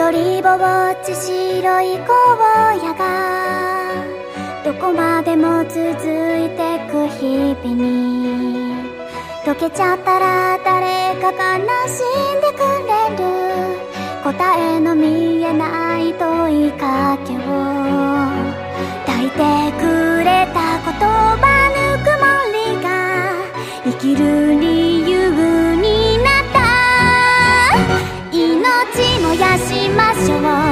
一人ぼっち白い荒野がどこまでも続いてく日々に。溶けちゃったら誰か悲しんでくれる。答えの見えない問いかけを。抱いてくれた言葉ぬくもりが生きる理由にな